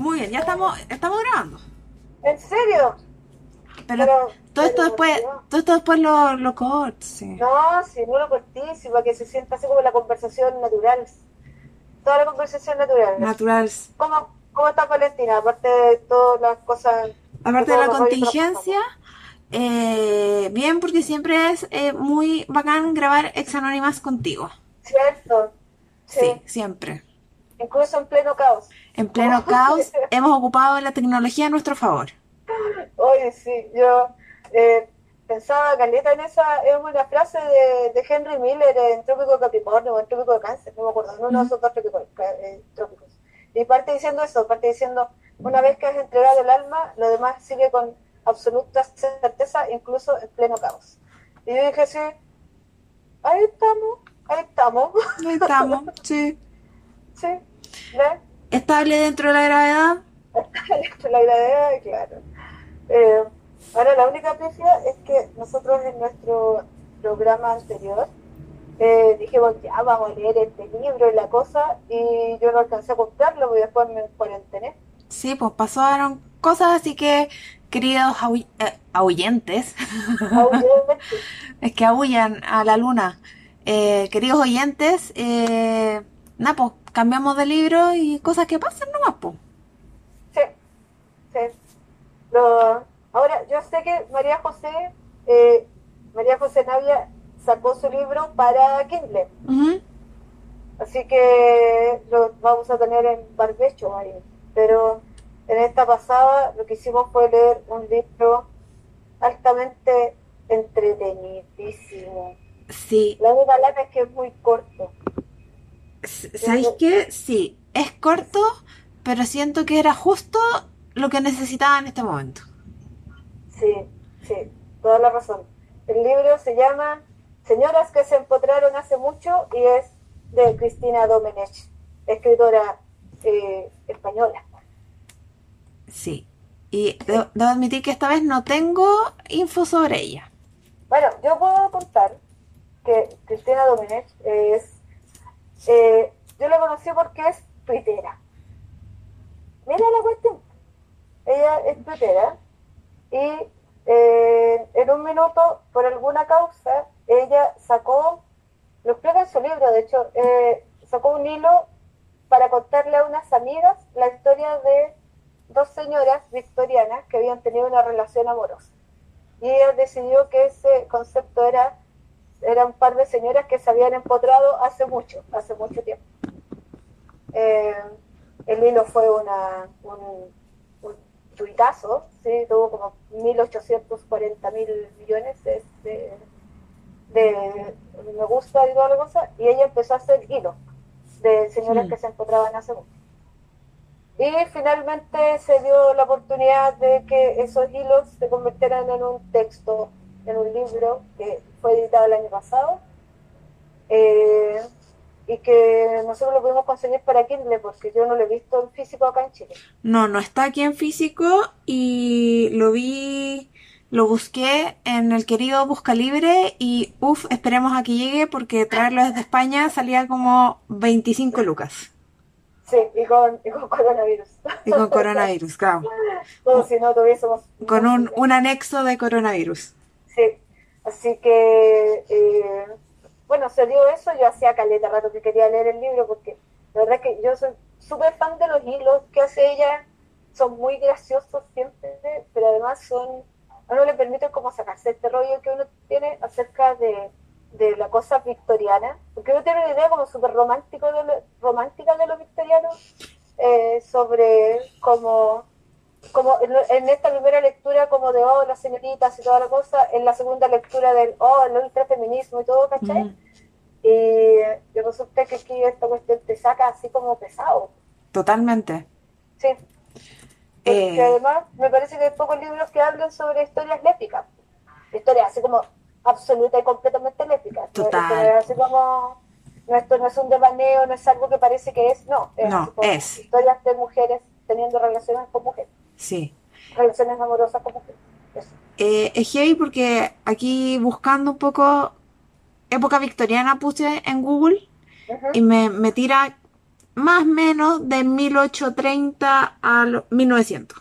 Muy bien, ya estamos, estamos grabando. ¿En serio? Pero, Pero- todo esto después, no. todo esto después lo, lo corto, sí. No, si no lo cortísimo, para que se sienta así como la conversación natural. Toda la conversación natural. Natural. ¿Cómo, ¿Cómo está Valentina? Aparte de todas las cosas. Aparte de la contingencia, eh, bien porque siempre es eh, muy bacán grabar ex anónimas contigo. Cierto. Sí. Sí, siempre. Incluso en pleno caos. En pleno caos hemos ocupado la tecnología a nuestro favor. Oye, sí, yo eh, pensaba, Caleta, en esa, es una frase de, de Henry Miller en Trópico de Capricornio o en Trópico de Cáncer, no me acuerdo, uno de esos dos trópicos, eh, trópicos. Y parte diciendo eso, parte diciendo, una vez que has entregado el alma, lo demás sigue con absoluta certeza, incluso en pleno caos. Y yo dije, sí, ahí estamos, ahí estamos, Ahí estamos, sí. sí, Estable dentro de la gravedad. la idea, claro. Eh, ahora, la única pifia es que nosotros en nuestro programa anterior eh, dijimos, ya vamos a leer este libro y la cosa, y yo no alcancé a comprarlo porque después me cuarentené. Sí, pues pasaron cosas, así que, queridos ahu- eh, ahuyentes, es que aullan a la luna. Eh, queridos oyentes, eh, nada, pues cambiamos de libro y cosas que pasan nomás, pues. sí, sí. Lo- ahora, yo sé que María José, eh, María José Navia sacó su libro para Kindle. Ujú. Así que lo vamos a tener en barbecho ahí. Pero en esta pasada lo que hicimos fue leer un libro altamente entretenidísimo. Sí, La única lata es que es muy corto. ¿Sabéis qué? Sí, es corto, pero siento que era justo lo que necesitaba en este momento. Sí, sí, toda la razón. El libro se llama Señoras que se empotraron hace mucho y es de Cristina Domenech, escritora eh, española. Sí. Y debo, debo admitir que esta vez no tengo info sobre ella. Bueno, yo puedo contar que Cristina Domenech es. Eh, yo la conocí porque es tuitera. Mira la cuestión. Ella es tuitera y eh, en un minuto, por alguna causa, ella sacó, lo explica en su libro, de hecho, eh, sacó un hilo para contarle a unas amigas la historia de dos señoras victorianas que habían tenido una relación amorosa y ella decidió que ese concepto era era un par de señoras que se habían empotrado hace mucho, hace mucho tiempo. Eh, el hilo fue una, un, un tuitazo, ¿sí? tuvo como 1.840 mil millones de, de, de me gusta y toda la cosa, y ella empezó a hacer hilo de señoras que se empotraban hace mucho. Y finalmente se dio la oportunidad de que esos hilos se convirtieran en un texto, en un libro que fue editado el año pasado eh, y que nosotros lo pudimos conseguir para Kindle porque yo no lo he visto en físico acá en Chile. No, no está aquí en físico y lo vi, lo busqué en el querido Busca Libre y uff, esperemos a que llegue porque traerlo desde España salía como 25 lucas. Sí, y con, y con coronavirus. Y con coronavirus, claro. Como si no tuviésemos... Con un, un anexo de coronavirus. Sí, así que, eh, bueno, se dio eso, yo hacía caleta rato que quería leer el libro porque la verdad que yo soy súper fan de los hilos que hace ella, son muy graciosos siempre, pero además son, a uno le permiten como sacarse este rollo que uno tiene acerca de, de la cosa victoriana, porque uno tiene una idea como súper romántica de los victorianos, eh, sobre cómo como en, en esta primera lectura como de oh las señoritas y toda la cosa, en la segunda lectura del oh el ultrafeminismo y todo, ¿cachai? Ujú. Y, y resulta que aquí esta cuestión te saca así como pesado, Totalmente. sí. Porque Eh. además me parece que hay pocos libros que hablan sobre historias lésbicas, historias así como absoluta y completamente lésbicas. ¿no? Total. Historias así como no, esto no es un devaneo, no es algo que parece que es, no, es, No, es. historias de mujeres teniendo relaciones con mujeres, Sí. relaciones amorosas mujeres. Eso. Eh, es heavy porque aquí buscando un poco época victoriana puse en Google y me, me tira más o menos de 1830 a 1900.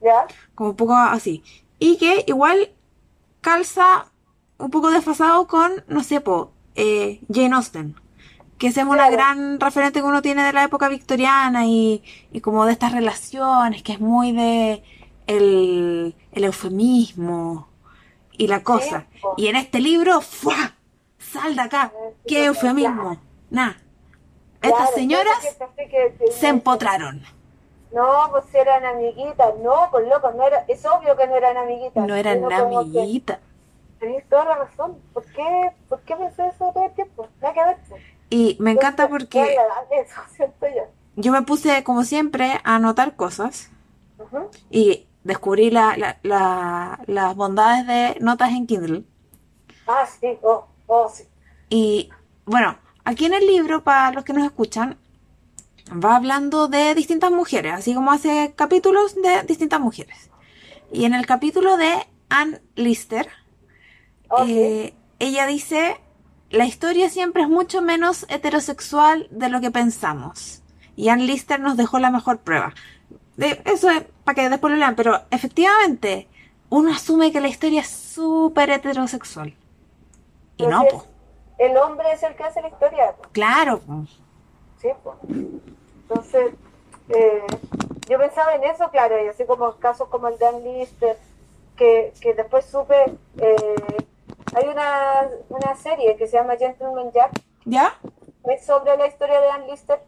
¿Ya? Como un poco así. Y que igual calza un poco desfasado con, no sé, po, eh, Jane Austen. Que es una gran referente que uno tiene de la época victoriana y, y como de estas relaciones, que es muy de el, el eufemismo y la cosa. Y en este libro, ¡fua! ¡Sal de acá! ¡Qué eufemismo! Nada. Estas señoras se empotraron. No, pues si eran amiguitas, no, pues loco, no era, es obvio que no eran amiguitas. No eran amiguitas. Tenés toda la razón. ¿Por qué, ¿Por qué pensé eso todo el tiempo? Nada que ver. Y me encanta porque yo. me puse, como siempre, a anotar cosas y descubrí la- la- la- las bondades de notas en Kindle. Ah, sí, oh, oh, sí. Y bueno, aquí en el libro, para los que nos escuchan, va hablando de distintas mujeres, así como hace capítulos de distintas mujeres. Y en el capítulo de Anne Lister, eh, ella dice, la historia siempre es mucho menos heterosexual de lo que pensamos. Y Anne Lister nos dejó la mejor prueba. De, eso es para que después lo lean, pero efectivamente uno asume que la historia es súper heterosexual. Y no, po. El hombre es el que hace la historia. pues. Claro, po. Sí, pues. Entonces, eh, yo pensaba en eso, claro, y así como casos como el de Ann Lister, que, que después supe, eh, hay una, una serie que se llama Gentleman Jack, ¿Ya? es sobre la historia de Ann Lister.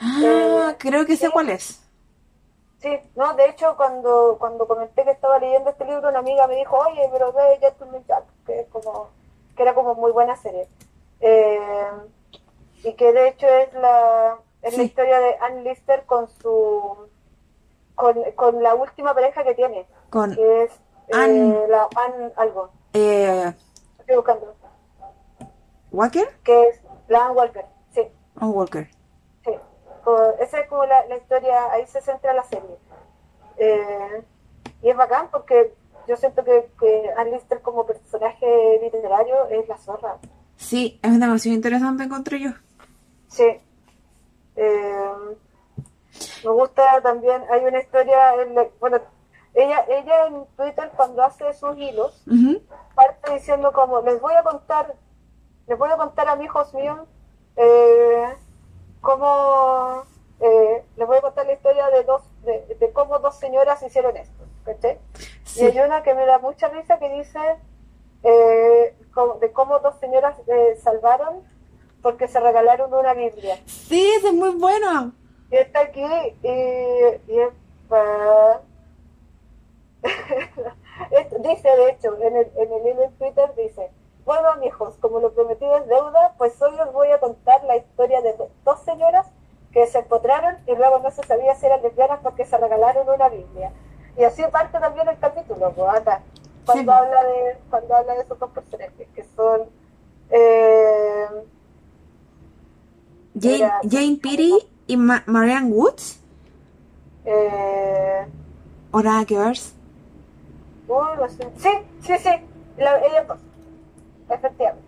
Ah, Eh, creo que sé sí. cuál es. Sí, no, de hecho, cuando, cuando comenté que estaba leyendo este libro, una amiga me dijo, oye, pero ve Gentleman Jack, que, es como, que era como muy buena serie. Eh, y que de hecho es la, es la historia de Ann Lister con su con, con la última pareja que tiene, Con que es eh, Ann- la Ann algo, eh, estoy buscando, Walker que es la Ann Walker, sí, o Walker. sí. Esa es como la, la historia, ahí se centra la serie. Eh, y es bacán porque yo siento que, que Ann Lister como personaje literario es la zorra. Sí, es demasiado interesante, encontré yo. Sí. Eh, me gusta también, hay una historia, en la- bueno, ella, ella en Twitter cuando hace sus hilos, parte diciendo como, les voy a contar, les voy a contar a mis hijos míos, eh, cómo, eh, les voy a contar la historia de dos, de, de cómo dos señoras hicieron esto, ¿cachai? Sí. Y hay una que me da mucha risa que dice eh, de cómo dos señoras salvaron porque se regalaron una Biblia. Sí, ese es muy bueno. Y está aquí y, y es pa- Esto dice, de hecho, en el, en el hilo en Twitter dice, bueno, hijos, como lo prometido es deuda, pues hoy os voy a contar la historia de do- dos señoras que se empotraron y luego no se sabía si eran lesbianas porque se regalaron una Biblia. Y así parte también el capítulo, pues, acá, cuando, Sí. habla de, cuando habla de esos dos personajes, que son... eh, Jane. Jane Petty y Ma- Marianne Woods. eh, O nada que ver. Sí, sí, sí. La, ella. Efectivamente.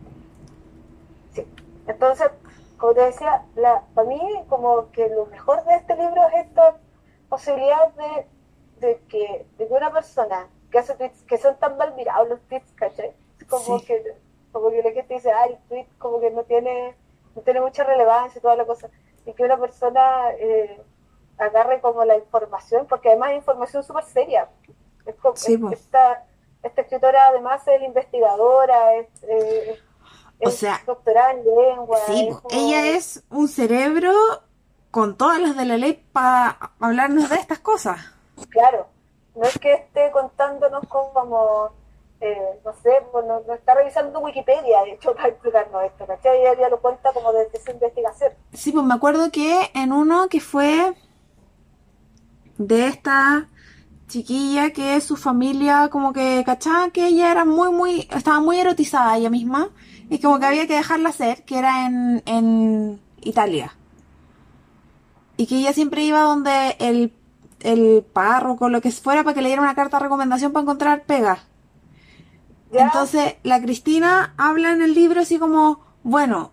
Sí. Entonces, como te decía, la, para mí, como que lo mejor de este libro es esta posibilidad de, de, que, de que una persona que hace tweets que son tan mal mirados los tweets, ¿cachai? Como Sí. que como que la gente dice, ah, el tweet como que no tiene, no tiene mucha relevancia y toda la cosa. Y que una persona eh, agarre como la información, porque además es información súper seria. Es Sí, es- esta, esta escritora además es investigadora, es, eh, O es sea, doctorada en lengua. Sí, es po. como- ella es un cerebro con todas las de la ley para hablarnos de estas cosas. Claro, no es que esté contándonos como, como, eh, no sé, pues no, no está revisando Wikipedia, de hecho, para explicarnos esto, ¿cachai? Ella ya lo cuenta como desde su investigación. Sí, pues me acuerdo que en uno que fue de esta chiquilla que su familia como que cachaba que ella era muy, muy, estaba muy erotizada ella misma y como que había que dejarla hacer, que era en, en Italia. Y que ella siempre iba donde el, el párroco, lo que fuera, para que le diera una carta de recomendación para encontrar pega. ¿Ya? Entonces, la Cristina habla en el libro así como, bueno,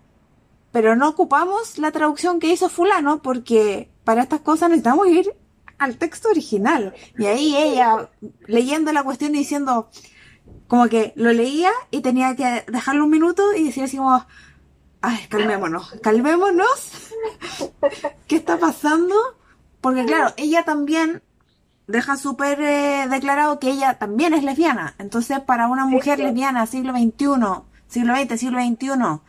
pero no ocupamos la traducción que hizo fulano porque para estas cosas necesitamos ir al texto original. Y ahí ella leyendo la cuestión y diciendo, como que lo leía y tenía que dejarlo un minuto y decir así como, ay, calmémonos, calmémonos. ¿Qué está pasando? Porque claro, ella también deja súper eh, declarado que ella también es lesbiana. Entonces, para una mujer lesbiana siglo XXI, siglo XX, siglo XXI,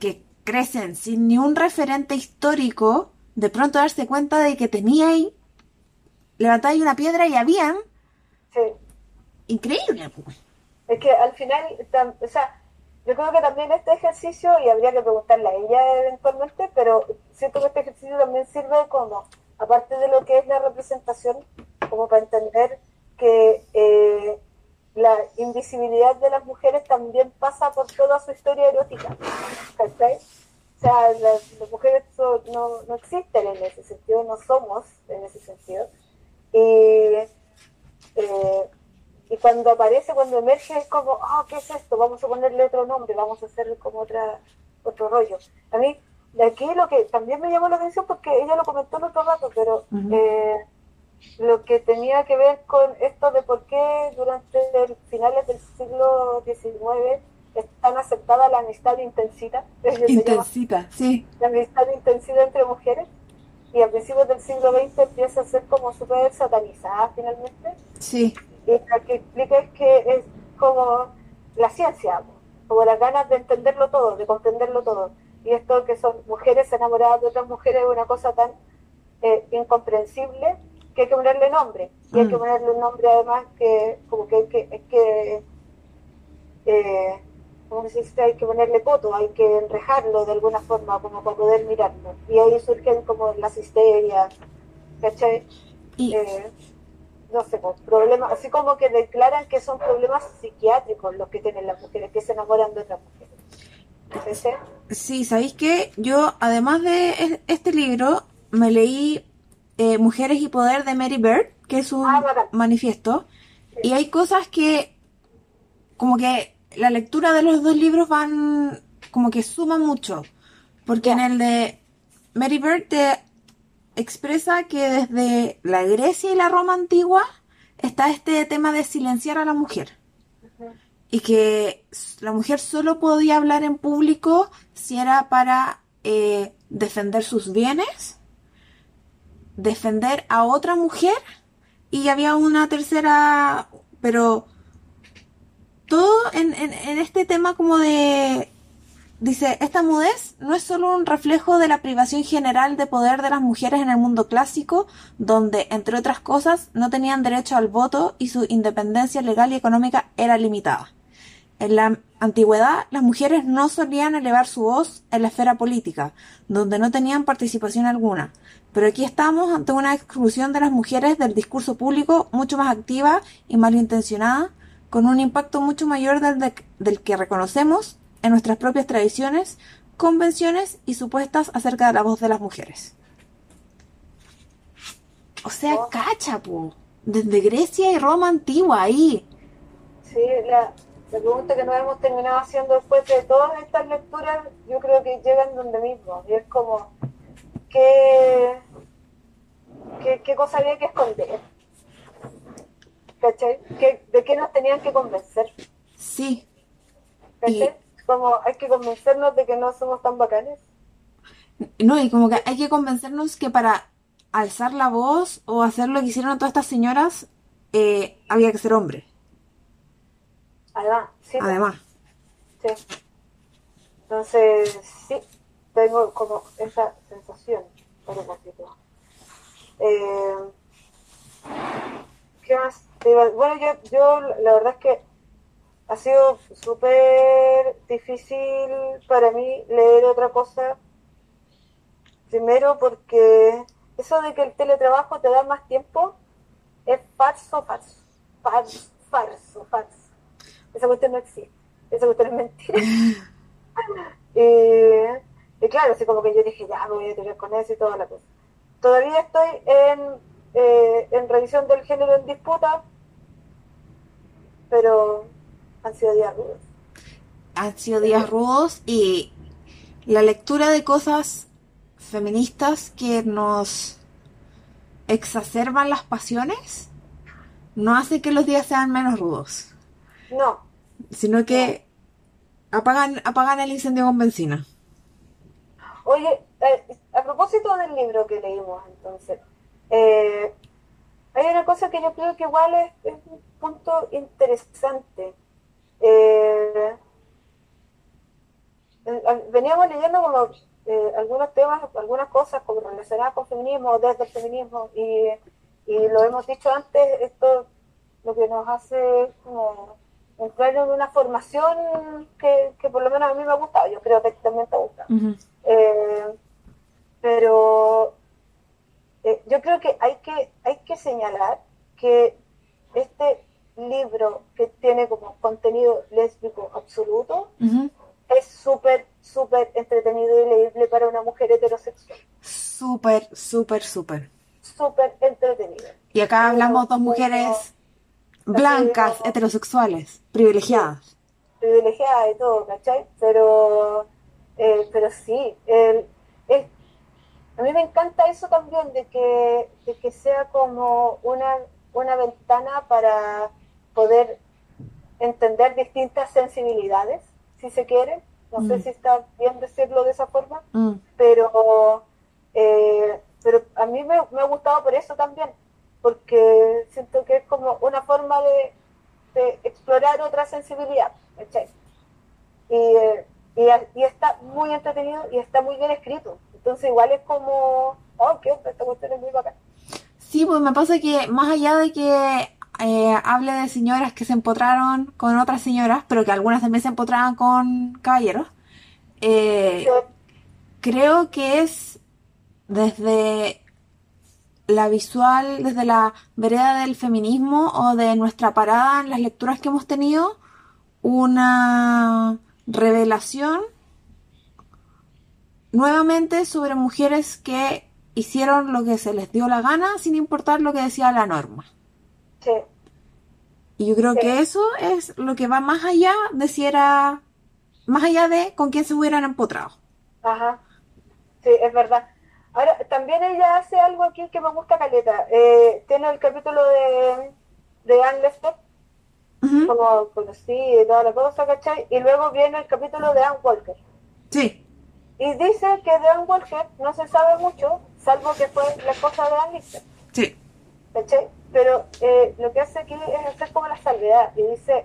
que crecen sin ni un referente histórico, de pronto darse cuenta de que tenía ahí, levantáis una piedra y habían. Sí. Increíble. pues. Es que al final, o sea, yo creo que también este ejercicio, y habría que preguntarle a ella eventualmente, pero siento que este ejercicio también sirve como, aparte de lo que es la representación, como para entender que eh, la invisibilidad de las mujeres también pasa por toda su historia erótica. ¿Cachai? O sea, las, mujeres no, no existen en ese sentido, no somos en ese sentido. Y eh, y cuando aparece, cuando emerge, es como, ah, ¿qué es esto? Vamos a ponerle otro nombre, vamos a hacer como otra, otro rollo. A mí, de aquí lo que también me llamó la atención, porque ella lo comentó en otro rato, pero eh, lo que tenía que ver con esto de por qué durante el finales del siglo XIX es tan aceptada la amistad intensita. Intensita, sí. La amistad intensita entre mujeres. Y a principios del siglo XX empieza a ser como súper satanizada finalmente. Sí y lo que explica es que es como la ciencia, como las ganas de entenderlo todo, de comprenderlo todo. Y esto que son mujeres enamoradas de otras mujeres es una cosa tan eh, incomprensible que hay que ponerle nombre. Y hay que mm. ponerle un nombre además que como que que, que eh, como se dice, hay que ponerle coto, hay que enrejarlo de alguna forma como para poder mirarlo. Y ahí surgen como las histerias, ¿cachai? Y, eh, no sé, pues, problemas, así como que declaran que son problemas psiquiátricos los que tienen las mujeres, que se enamoran de otras mujeres. Sí, ¿sabéis qué? Yo, además de este libro, me leí eh, Mujeres y Poder de Mary Bird, que es un ah, manifiesto, y hay cosas que, como que la lectura de los dos libros van, como que suman mucho, porque en el de Mary Bird te expresa que desde la Grecia y la Roma antigua está este tema de silenciar a la mujer. Y que la mujer solo podía hablar en público si era para eh, defender sus bienes, defender a otra mujer y había una tercera, pero todo en este tema como de Dice, esta mudez no es solo un reflejo de la privación general de poder de las mujeres en el mundo clásico, donde, entre otras cosas, no tenían derecho al voto y su independencia legal y económica era limitada. En la antigüedad, las mujeres no solían elevar su voz en la esfera política, donde no tenían participación alguna. Pero aquí estamos ante una exclusión de las mujeres del discurso público mucho más activa y malintencionada, con un impacto mucho mayor del, del que reconocemos en nuestras propias tradiciones, convenciones y supuestas acerca de la voz de las mujeres. O sea, oh. desde Grecia y Roma antigua, ahí. Sí, la, pregunta que nos hemos terminado haciendo después de todas estas lecturas, yo creo que llegan donde mismo. Y es como, ¿qué, qué, cosa había que esconder? ¿Cachai? ¿De qué nos tenían que convencer? Sí. ¿Cachai? como hay que convencernos de que no somos tan bacanes. No, y como que hay que convencernos que para alzar la voz o hacer lo que hicieron todas estas señoras, eh, había que ser hombre. Además, sí. Además. Sí. Entonces, sí, tengo como esa sensación, poquito. Eh, ¿Qué más? Bueno, yo, yo la verdad es que ha sido súper difícil para mí leer otra cosa. Primero porque eso de que el teletrabajo te da más tiempo es falso, falso, falso, falso, falso. Esa cuestión no existe, esa cuestión es mentira. y, claro, así como que yo dije, ya me voy a tener con eso y toda la cosa. Todavía estoy en, eh, en revisión del género en disputa, pero han sido días rudos. Han sido días rudos y la lectura de cosas feministas que nos exacerban las pasiones no hace que los días sean menos rudos, No, sino que apagan, apagan el incendio con benzina. Oye, eh, a propósito del libro que leímos, entonces, eh, hay una cosa que yo creo que igual es, punto interesante. Eh, eh, veníamos leyendo como eh, algunos temas, algunas cosas como relacionadas con feminismo, desde el feminismo, y, y lo hemos dicho antes, esto lo que nos hace como entrar en una formación que, que por lo menos a mí me ha gustado, yo creo que también te ha gustado. Eh, pero eh, yo creo que hay que hay que señalar que este libro que tiene como contenido lésbico absoluto es súper súper entretenido y leíble para una mujer heterosexual Súper, súper, súper. súper entretenido Y acá hablamos dos mujeres blancas, heterosexuales, privilegiadas. privilegiada y todo ¿cachai? pero eh, pero sí el, es- a mí me encanta eso también de que de que sea como una una ventana para poder entender distintas sensibilidades si se quiere. No sé Mm. si está bien decirlo de esa forma Mm, pero eh, pero a mí me, me ha gustado por eso también porque siento que es como una forma de, de explorar otra sensibilidad y, eh, y, y está muy entretenido y está muy bien escrito. Entonces igual es como oh qué onda, esta cuestión es muy bacán. Sí, pues me pasa que más allá de que eh, hable de señoras que se empotraron con otras señoras, pero que algunas también se empotraban con caballeros, eh, creo que es desde la visual, desde la vereda del feminismo o de nuestra parada en las lecturas que hemos tenido, una revelación nuevamente sobre mujeres que hicieron lo que se les dio la gana sin importar lo que decía la norma. Sí, Y yo creo Sí. que eso es lo que va más allá de si era, más allá de con quién se hubieran empotrado. Ajá, sí, es verdad. Ahora, también ella hace algo aquí que me gusta caleta. Eh, tiene el capítulo de, de Anne Lester, como conocí y toda la cosa, ¿cachai? Y luego viene el capítulo de Anne Walker. Sí, Y dice que de Anne Walker no se sabe mucho, salvo que fue la esposa de Anne Lister, sí. ¿cachai? Pero eh, lo que hace aquí es hacer como la salvedad y dice,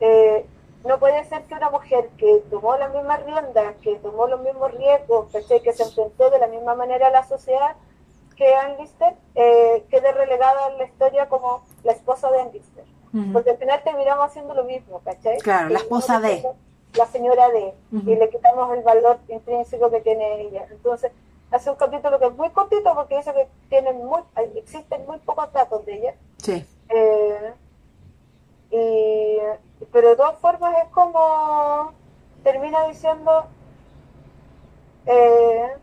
eh, no puede ser que una mujer que tomó las mismas riendas, que tomó los mismos riesgos, ¿cachai? que se enfrentó de la misma manera a la sociedad que Anne Lister, eh, quede relegada en la historia como la esposa de Anne Lister. Ujú. Porque al final terminamos haciendo lo mismo, ¿cachai? Claro, la Terminamos esposa de. La señora de, Ujú. y le quitamos el valor intrínseco que tiene ella. Entonces, hace un capítulo que es muy cortito porque dice que tienen muy, existen muy pocos datos de ella. Sí, Eh, y, pero de todas formas es como termina diciendo eh,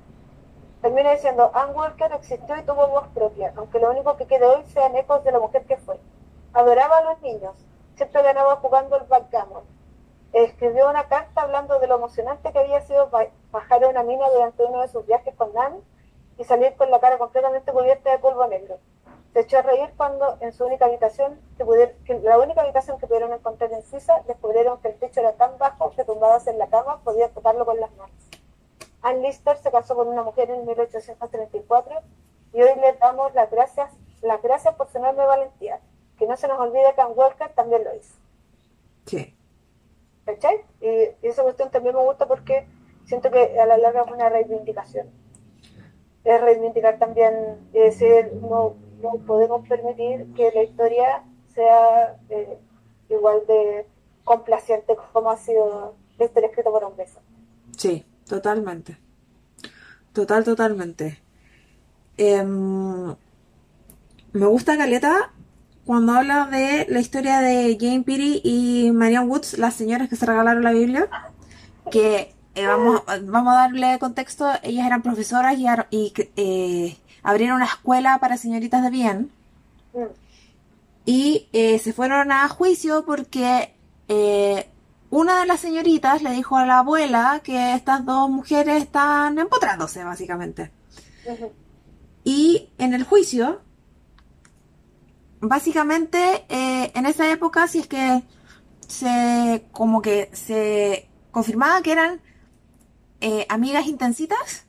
termina diciendo Ann Walker existió y tuvo voz propia aunque lo único que quede hoy sean ecos de la mujer que fue. Adoraba a los niños siempre ganaba jugando al backgammon escribió una carta hablando de lo emocionante que había sido ba- bajar a una mina durante uno de sus viajes con Nan y salir con la cara completamente cubierta de polvo negro se echó a reír cuando en su única habitación, que pudier- que la única habitación que pudieron encontrar en Suiza, descubrieron que el techo era tan bajo que tumbadas en la cama podían tocarlo con las manos. Ann Lister se casó con una mujer en 1834 y hoy le damos las gracias, las gracias por su enorme valentía. Que no se nos olvide que Ann Walker también lo hizo. sí. ¿Cachai? Y, esa cuestión también me gusta porque siento que a la larga es una reivindicación. Es reivindicar también, es decir, no, no podemos permitir que la historia sea eh, igual de complaciente como ha sido la historia escrita por hombres. Sí, totalmente. Total, totalmente. Em, me gusta Caleta cuando habla de la historia de Jane Peary y Marianne Woods, las señoras que se regalaron la Biblia, que eh, vamos, vamos a darle contexto, ellas eran profesoras y, eh, abrieron una escuela para señoritas de bien. Mm, y eh, se fueron a juicio porque eh, una de las señoritas le dijo a la abuela que estas dos mujeres están empotrándose, básicamente. Y en el juicio, básicamente, eh, en esa época, si es que se, como que se confirmaba que eran eh, amigas intensitas,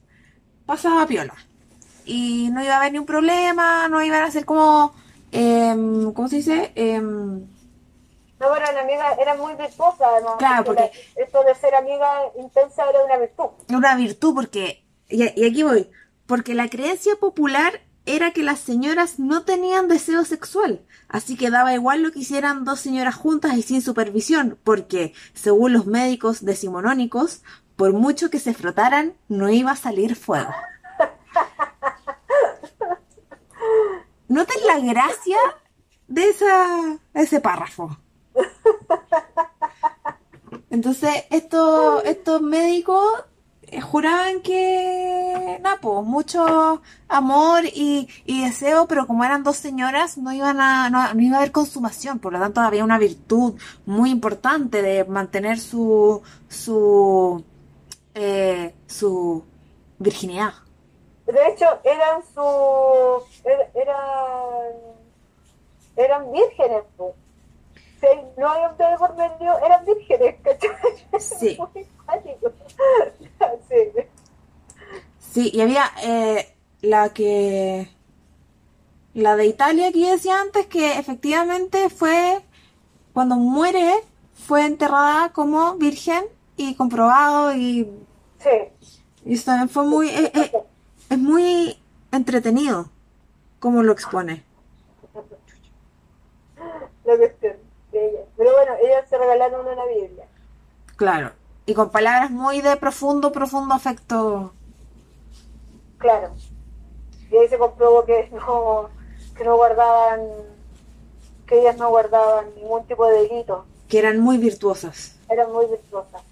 pasaba piola. Y no iba a haber ni un problema, no iban a ser como, em, ¿cómo se dice? Em, No, pero la amiga era muy virtuosa, además. Claro, porque- esto de ser amiga intensa era una virtud. una virtud porque, y, y aquí voy, porque la creencia popular era que las señoras no tenían deseo sexual, así que daba igual lo que hicieran dos señoras juntas y sin supervisión, porque, según los médicos decimonónicos, por mucho que se frotaran, no iba a salir fuego. ¿Noten la gracia de esa, ese párrafo? Entonces, estos, estos médicos juraban que, nada, pues, mucho amor y, y deseo, pero como eran dos señoras, no iban a, no, no iba a haber consumación, por lo tanto había una virtud muy importante de mantener su, su, eh, su virginidad. De hecho, eran su. er- eran. eran vírgenes, pues. Si no hay un bebé por medio, eran vírgenes, ¿cachai? Sí. Muy. Sí. Sí, y había eh, la que. La de Italia que yo decía antes, que efectivamente fue. Cuando muere, fue enterrada como virgen y comprobado, y, Sí. y eso también fue muy. eh, eh, es muy entretenido como lo expone. La cuestión de ella. Pero bueno, ellas se regalaron una Biblia. Claro. Y con palabras muy de profundo, profundo afecto. Claro. Y ahí se comprobó que no, que no guardaban, que ellas no guardaban ningún tipo de delito. Que eran muy virtuosas. Eran muy virtuosas.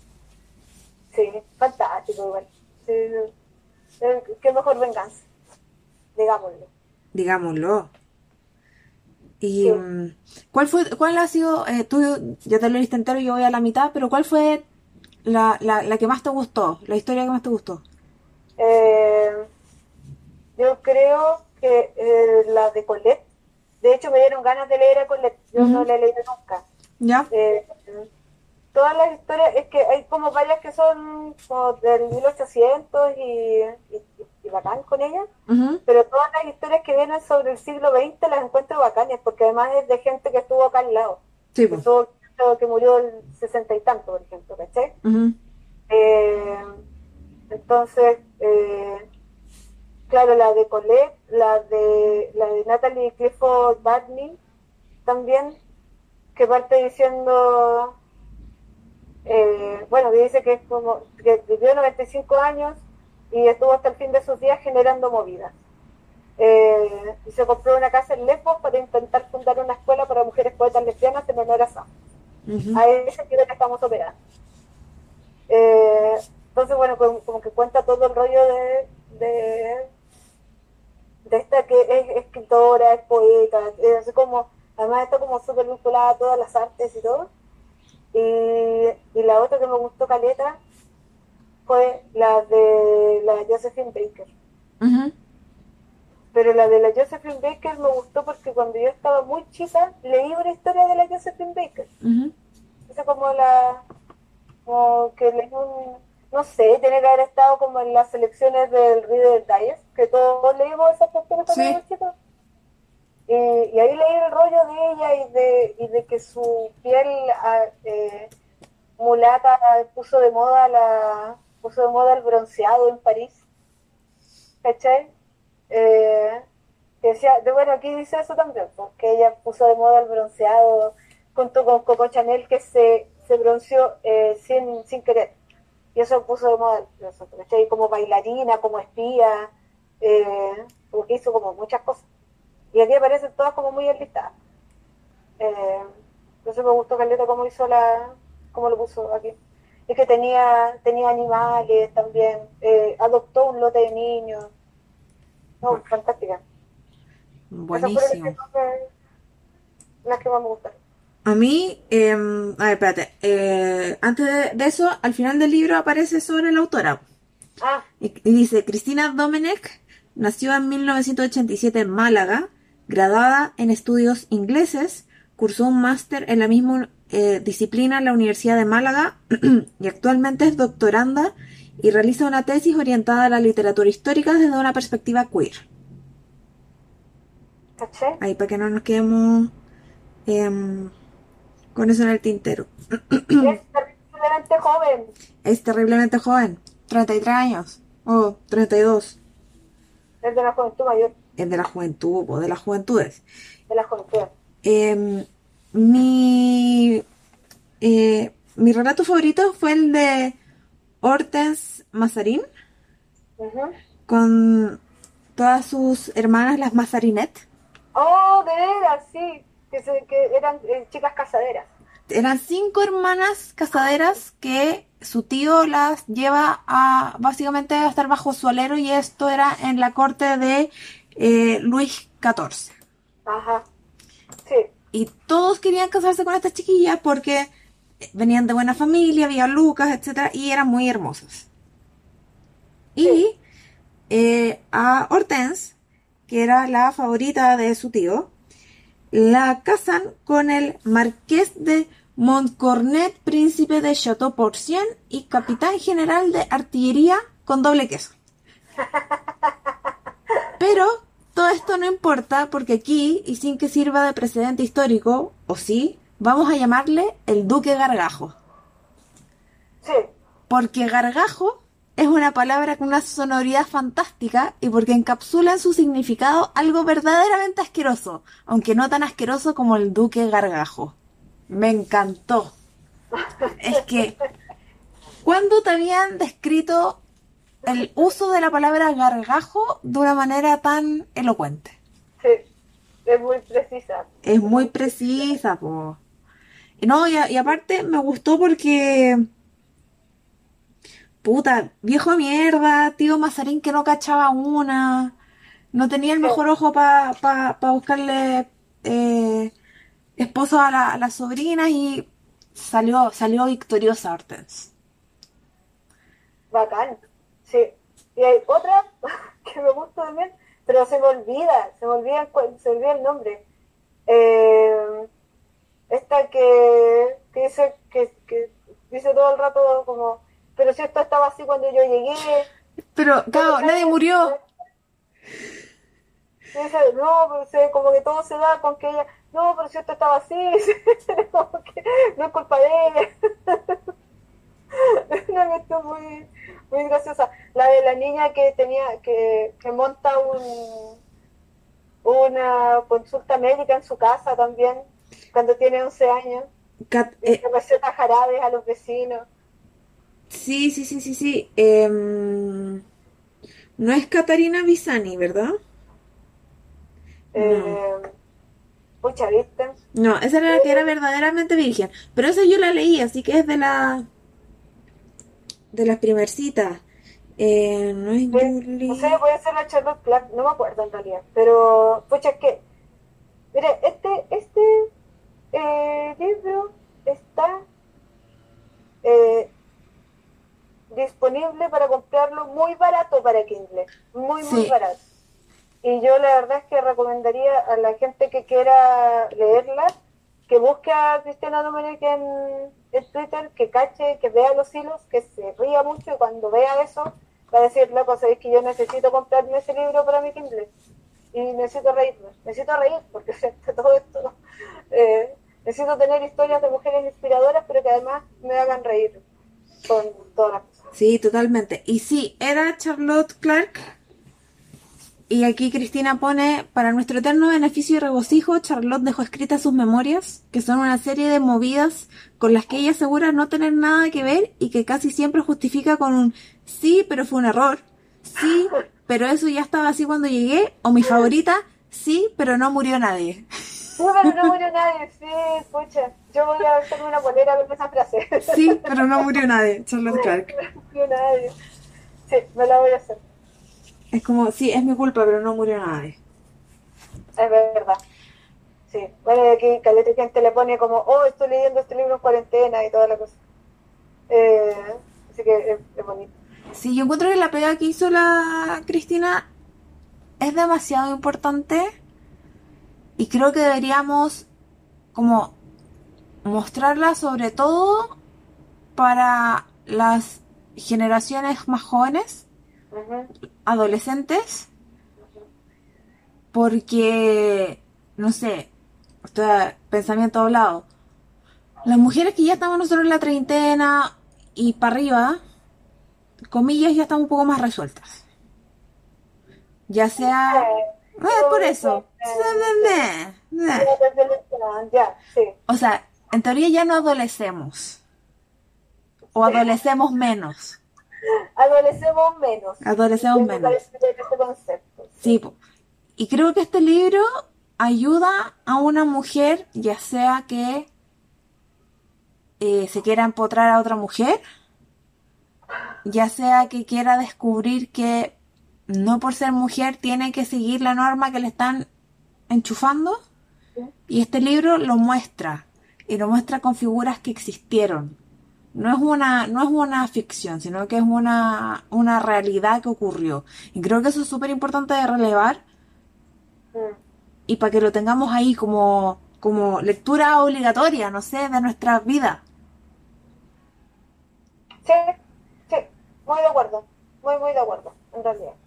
Sí, fantástico igual. Sí, eh, qué mejor venganza, digámoslo. digámoslo. Y Sí. mm, ¿cuál fue, cuál ha sido, eh, tú ya te lo leíste entero, yo voy a la mitad, pero cuál fue la, la, la que más te gustó, la historia que más te gustó? Eh, yo creo que eh, la de Colette, de hecho me dieron ganas de leer a Colette, yo no la he leído nunca. ¿Ya? Eh, todas las historias, es que hay como varias que son como del 1800 y, y, y bacán con ellas, Ujú. pero todas las historias que vienen sobre el siglo XX las encuentro bacanes, porque además es de gente que estuvo acá al lado, Sí, que, pues. Que murió el 60 y tanto, por ejemplo, ¿cachai? Eh, entonces, eh, claro, la de Colette, la de, la de Natalie Clifford Barney, también, que parte diciendo, eh, bueno, que dice que es como, que vivió 95 años y estuvo hasta el fin de sus días generando movidas. Eh, y se compró una casa en Lesbos para intentar fundar una escuela para mujeres poetas lesbianas en honor a Sam Ujú. a ese nivel que estamos operando. Eh, entonces, bueno, como, como que cuenta todo el rollo de, de, de esta que es escritora, es poeta, es como, además está como súper vinculada a todas las artes y todo. Y, y la otra que me gustó caleta fue la de la Josephine Baker. Ujú. Pero la de la Josephine Baker me gustó porque cuando yo estaba muy chica leí una historia de la Josephine Baker. Ujú. Esa como la como que leí un no sé, tiene que haber estado como en las selecciones del Reader Digest, que todos leímos esas cuestiones cuando éramos chicos. Y, y ahí leí el rollo de ella y de, y de que su piel ah, eh, mulata puso de moda la puso de moda el bronceado en París. ¿Cachai? Eh, que decía, de, bueno, aquí dice eso también, porque ella puso de moda el bronceado junto con Coco Chanel que se, se bronceó eh, sin, sin querer. Y eso puso de moda ¿cachai? Como bailarina, como espía, eh, porque hizo como muchas cosas. Y aquí aparecen todas como muy enlistadas. Eh, entonces me gustó Caleta cómo hizo la, cómo lo puso aquí. Y que tenía, tenía animales también, eh, adoptó un lote de niños. No, fantástica. Esas fueron Buenísimo. las que más me gustaron. A mí, eh, a ver, espérate, eh, antes de, de eso, al final del libro aparece sobre la autora. Ah, Y, y dice, Cristina Domenech nació en 1987 en Málaga, graduada en estudios ingleses, cursó un máster en la misma eh, disciplina en la Universidad de Málaga y actualmente es doctoranda y realiza una tesis orientada a la literatura histórica desde una perspectiva queer. ¿caché? Ahí para que no nos quedemos em, con eso en el tintero. es terriblemente joven. Es terriblemente joven, 33 años, o 32. Es de la juventud mayor, Es de la juventud, o de las juventudes. de la juventud. Eh, mi, eh, mi relato favorito fue el de Hortense Mazarín Ujú. con todas sus hermanas, las Mazarinet. Oh, de veras, sí. Que, se- que eran eh, chicas casaderas. Eran cinco hermanas casaderas que su tío las lleva a básicamente a estar bajo su alero y esto era en la corte de eh, Luis XIV. Ajá. Sí. Y todos querían casarse con estas chiquillas porque venían de buena familia, había Lucas, etcétera, y eran muy hermosas. Y eh, a Hortense, que era la favorita de su tío, la casan con el marqués de Montcornet, príncipe de Chateauporcien y capitán general de artillería con doble queso. Pero todo esto no importa porque aquí, y sin que sirva de precedente histórico, o sí, vamos a llamarle el duque gargajo. Sí. Porque gargajo es una palabra con una sonoridad fantástica y porque encapsula en su significado algo verdaderamente asqueroso, aunque no tan asqueroso como el duque gargajo. Me encantó. Es que, ¿cuándo te habían descrito el uso de la palabra gargajo de una manera tan elocuente? Sí. Es muy precisa. Es muy precisa, po. No, y, a- y aparte me gustó porque. Puta, viejo mierda, tío Mazarín que no cachaba una. No tenía el mejor ojo para pa, pa buscarle eh, esposo a la, a la sobrina y salió, salió victoriosa Hortense. Bacán. Sí. Y hay otra que me gusta también, pero se me olvida, se me olvida, se me olvida el nombre. Eh, esta que, que dice que, que dice todo el rato como, pero si esto estaba así cuando yo llegué. Pero, claro, nadie murió. Dice, no, pero se- como que todo se da con que ella, no, pero si esto estaba así, como que no es culpa de ella. Es una cuestión muy, muy graciosa. La de la niña que tenía, que, que monta un una consulta médica en su casa también, cuando tiene 11 años, Cat- eh, que receta jarabes a los vecinos. sí, sí, sí, sí, sí. Em, no es Catarina Bisani, ¿verdad? Eh, pucha, ¿viste? No, esa era la que era verdaderamente virgen. Pero esa yo la leí, así que es de la. de las primercitas. Eh, no es Julie. No sé, puede ser la Charlotte Clark, no me acuerdo en realidad. Pero, pucha, es que. Mire, este, este eh, libro está eh, disponible para comprarlo muy barato para Kindle. Muy, muy barato. Y yo la verdad es que recomendaría a la gente que quiera leerla que busque a Cristiana Domenech en, en Twitter, que cache, que vea los hilos, que se ría mucho y cuando vea eso va a decir, loco, sabéis que yo necesito comprarme ese libro para mi Kindle y necesito reírme, necesito reír porque todo esto eh, necesito tener historias de mujeres inspiradoras pero que además me hagan reír con todas las cosas. Sí, totalmente. Y sí, era Charlotte Clark. Y aquí Cristina pone, para nuestro eterno beneficio y regocijo, Charlotte dejó escritas sus memorias, que son una serie de movidas con las que ella asegura no tener nada que ver y que casi siempre justifica con un sí, pero fue un error. Sí, pero eso ya estaba así cuando llegué. O mi favorita, sí, pero no murió nadie. Sí, pero no murió nadie, sí, escucha, yo voy a hacerme una polera con esa frase. Sí, pero no murió nadie, Charlotte Clark. no murió nadie. Sí, me la voy a hacer, Es como, sí, es mi culpa, pero no murió nadie. es verdad. sí. Bueno, y aquí caleta gente le pone como, oh, estoy leyendo este libro en cuarentena y toda la cosa. Eh, así que es, es bonito. Sí, yo encuentro que la pega que hizo la Cristina es demasiado importante y creo que deberíamos como mostrarla sobre todo para las generaciones más jóvenes, adolescentes, porque, no sé, esto es pensamiento hablado, las mujeres que ya estamos nosotros en la treintena y para arriba, comillas, ya estamos un poco más resueltas. Ya sea... Eh, Ah, por eso. Ya, sí. O sea, en teoría ya no adolecemos. O adolecemos menos. Adolecemos menos. Adolecemos Me menos. concepto. Sí, y creo que este libro ayuda a una mujer, ya sea que eh, se quiera empotrar a otra mujer, ya sea que quiera descubrir que no por ser mujer tiene que seguir la norma que le están enchufando. Y este libro lo muestra, y lo muestra con figuras que existieron. No es una, no es una ficción, sino que es una, una realidad que ocurrió. Y creo que eso es súper importante de relevar y para que lo tengamos ahí como, como lectura obligatoria, no sé, de nuestra vida. Sí, sí, muy de acuerdo. Muy, muy de acuerdo, en.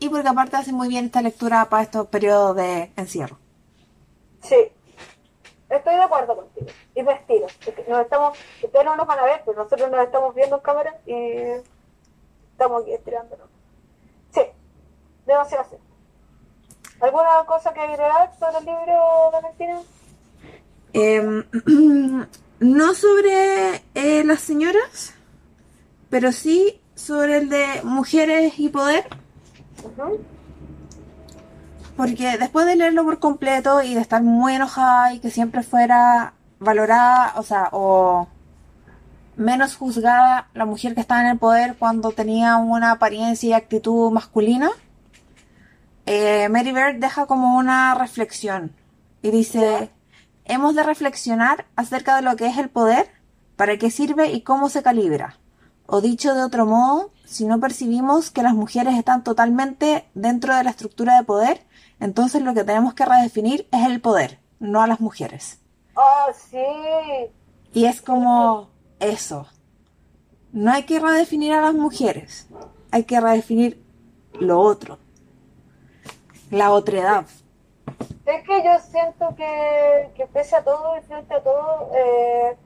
Y porque aparte hace muy bien esta lectura para estos periodos de encierro. Sí, estoy de acuerdo contigo. Y me estiro. Es que Nos estamos, ustedes no nos van a ver, pero nosotros nos estamos viendo en cámara y estamos aquí estirándonos. Sí, demasiado así. ¿Alguna cosa que agregar sobre el libro, Valentina? Em, no sobre eh, las señoras, pero sí sobre el de mujeres y poder. Porque después de leerlo por completo y de estar muy enojada y que siempre fuera valorada, o sea, o menos juzgada la mujer que estaba en el poder cuando tenía una apariencia y actitud masculina, eh, Mary Bird deja como una reflexión y dice, hemos de reflexionar acerca de lo que es el poder, para qué sirve y cómo se calibra. O dicho de otro modo, si no percibimos que las mujeres están totalmente dentro de la estructura de poder, entonces lo que tenemos que redefinir es el poder, no a las mujeres. Ah, sí. Y es como eso. No hay que redefinir a las mujeres, hay que redefinir lo otro. La otredad. Es que yo siento que, que pese a todo y frente a todo, eh,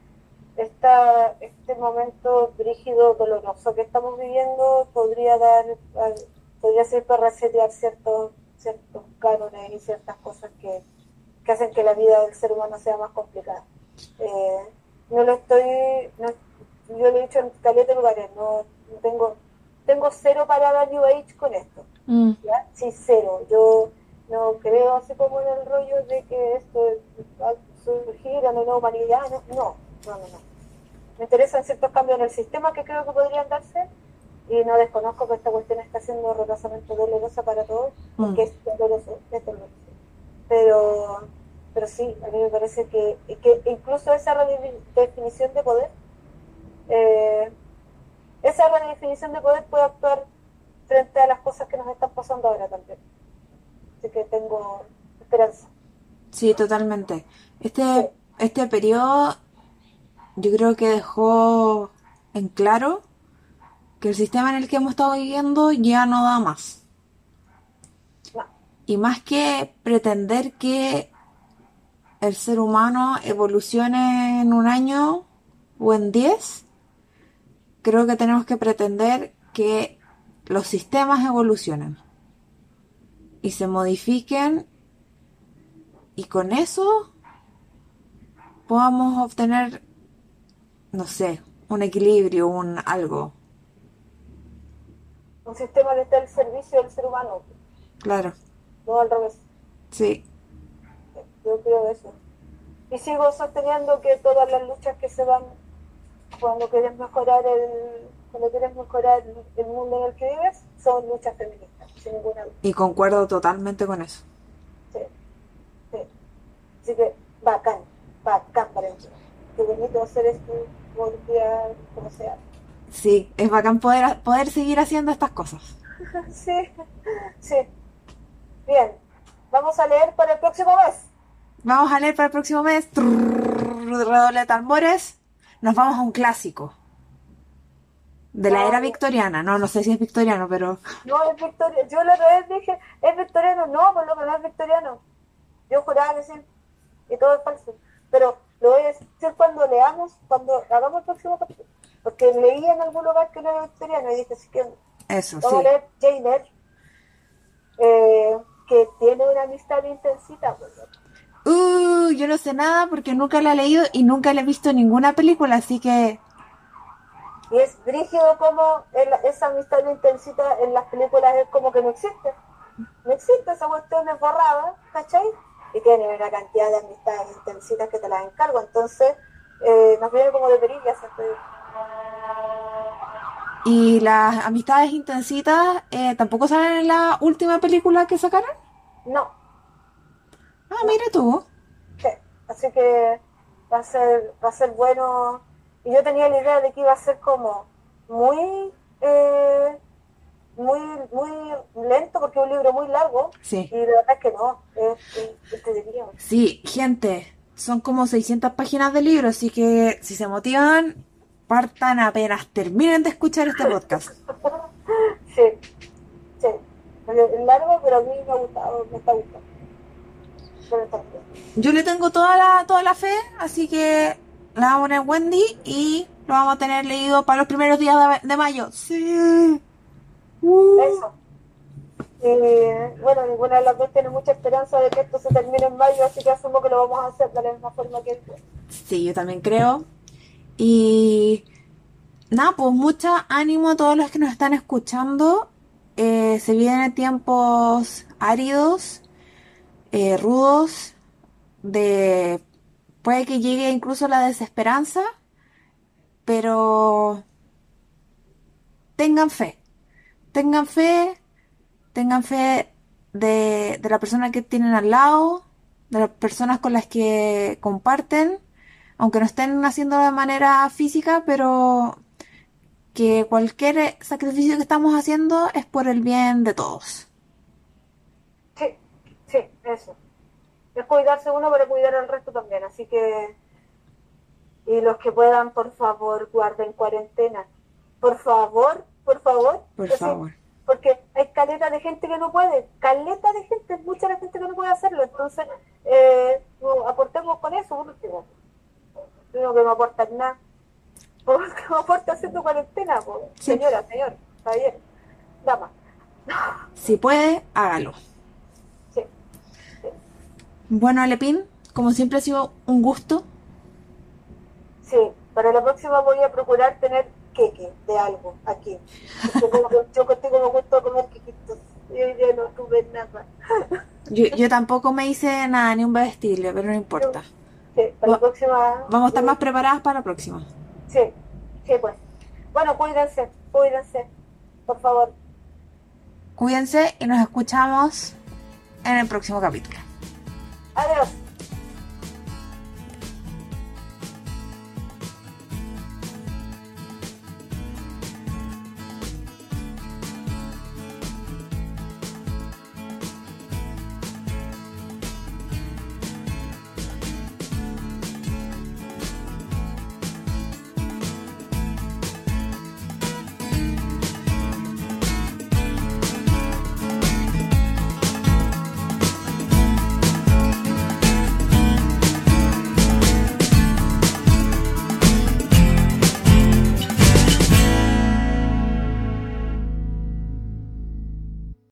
esta, este momento rígido, doloroso que estamos viviendo podría dar, al- podría ser para resetear ciertos, ciertos cánones y ciertas cosas que, que hacen que la vida del ser humano sea más complicada. Eh, no lo estoy, no, yo lo he dicho en caleta lugares, no, no tengo, tengo cero parada New Age con esto. Mm, ¿ya? Sí, cero. Yo no creo así como en el rollo de que esto va a surgir a la nueva humanidad. No, no, no, no. no. Me interesan ciertos cambios en el sistema que creo que podrían darse y no desconozco que esta cuestión está siendo horrorosamente dolorosa para todos, porque es doloroso, es doloroso. Pero, pero sí, a mí me parece que, que incluso esa redefinición de poder, eh, esa redefinición de poder puede actuar frente a las cosas que nos están pasando ahora también. Así que tengo esperanza. Sí, totalmente. Este, este periodo yo creo que dejó en claro que el sistema en el que hemos estado viviendo ya no da más. Y más que pretender que el ser humano evolucione en un año o en diez, creo que tenemos que pretender que los sistemas evolucionen y se modifiquen y con eso podamos obtener, no sé, un equilibrio, un algo. Un sistema que esté al servicio del ser humano, Claro, no al revés. sí, Yo creo eso. Y sigo sosteniendo que todas las luchas que se dan cuando quieres mejorar el cuando quieres mejorar el mundo en el que vives son luchas feministas, sin ninguna duda. y concuerdo totalmente con eso. Así que bacán, bacán para mí. Qué bonito hacer esto día, como sea. Sí, es bacán poder, poder seguir haciendo estas cosas. sí, sí. Bien, vamos a leer para el próximo mes. Vamos a leer para el próximo mes. Redoble de tambores. Nos vamos a un clásico. De la era victoriana. No, no sé si es victoriano, pero. No, es victoriano. Yo la otra vez dije, ¿es victoriano? No, por lo que no es victoriano. Yo juraba que sí. Y todo es falso. Pero lo voy a decir cuando leamos, cuando hagamos el próximo capítulo. Porque leí en algún lugar que no era victoriano y dije, sí que. Eso, Vamos sí. a leer Jane eh, que tiene una amistad intensita. Uh, yo no sé nada porque nunca la he leído y nunca la he visto en ninguna película, así que. Y es rígido como el- esa amistad intensita en las películas es como que no existe. No existe, esa cuestión es borrada, ¿cachai? Y tiene una cantidad de amistades intensitas que te las encargo. Entonces, eh, nos viene como de perillas. ¿Y las amistades intensitas eh, tampoco salen en la última película que sacaron? No, Ah, mira tú. sí. Así que va a ser, va a ser bueno. Y yo tenía la idea de que iba a ser como muy, eh, muy, muy lento porque es un libro muy largo. Sí. Y de verdad que no, es, es. Sí, gente, son como 600 páginas de libro, así que si se motivan, partan apenas terminen de escuchar este podcast. Sí, sí. Es largo, pero a mí me ha gustado, me está gustando. Yo le tengo toda la, toda la fe, así que la vamos a poner Wendy y lo vamos a tener leído para los primeros días de, de mayo. Sí. Eso. Y bueno, ninguna de las dos tiene mucha esperanza de que esto se termine en mayo, así que asumo que lo vamos a hacer de la misma forma que él. Sí, yo también creo. Y nada, pues mucho ánimo a todos los que nos están escuchando. Eh, se vienen tiempos áridos, eh, rudos, de puede que llegue incluso la desesperanza, pero tengan fe, tengan fe, tengan fe de, de la persona que tienen al lado, de las personas con las que comparten, aunque no estén haciendo de manera física, pero que cualquier sacrificio que estamos haciendo es por el bien de todos. Sí, sí, eso. Es cuidarse uno, pero cuidar al resto también. Así que, y los que puedan, por favor, guarden cuarentena. Por favor, por favor. Por favor. Porque hay caleta de gente que no puede, caleta de gente, mucha la gente que no puede hacerlo. Entonces, eh, no, aportemos con eso, por último. Digo que no aportan nada. ¿Por qué no aporta haciendo cuarentena? po? Sí. Señora, señor, está bien. Dama. Si puede, hágalo. Sí. Bueno, Alepín, como siempre ha sido un gusto. Sí, para la próxima voy a procurar tener queque de algo aquí. Yo estoy como gusto a comer quequitos. Y hoy día no tuve nada. Yo, yo tampoco me hice nada, ni un vestible, pero no importa. Sí, para la próxima. Vamos a estar más preparadas para la próxima. Sí, sí, pues. Bueno, cuídense, cuídense, por favor. Cuídense y nos escuchamos en el próximo capítulo. Adiós.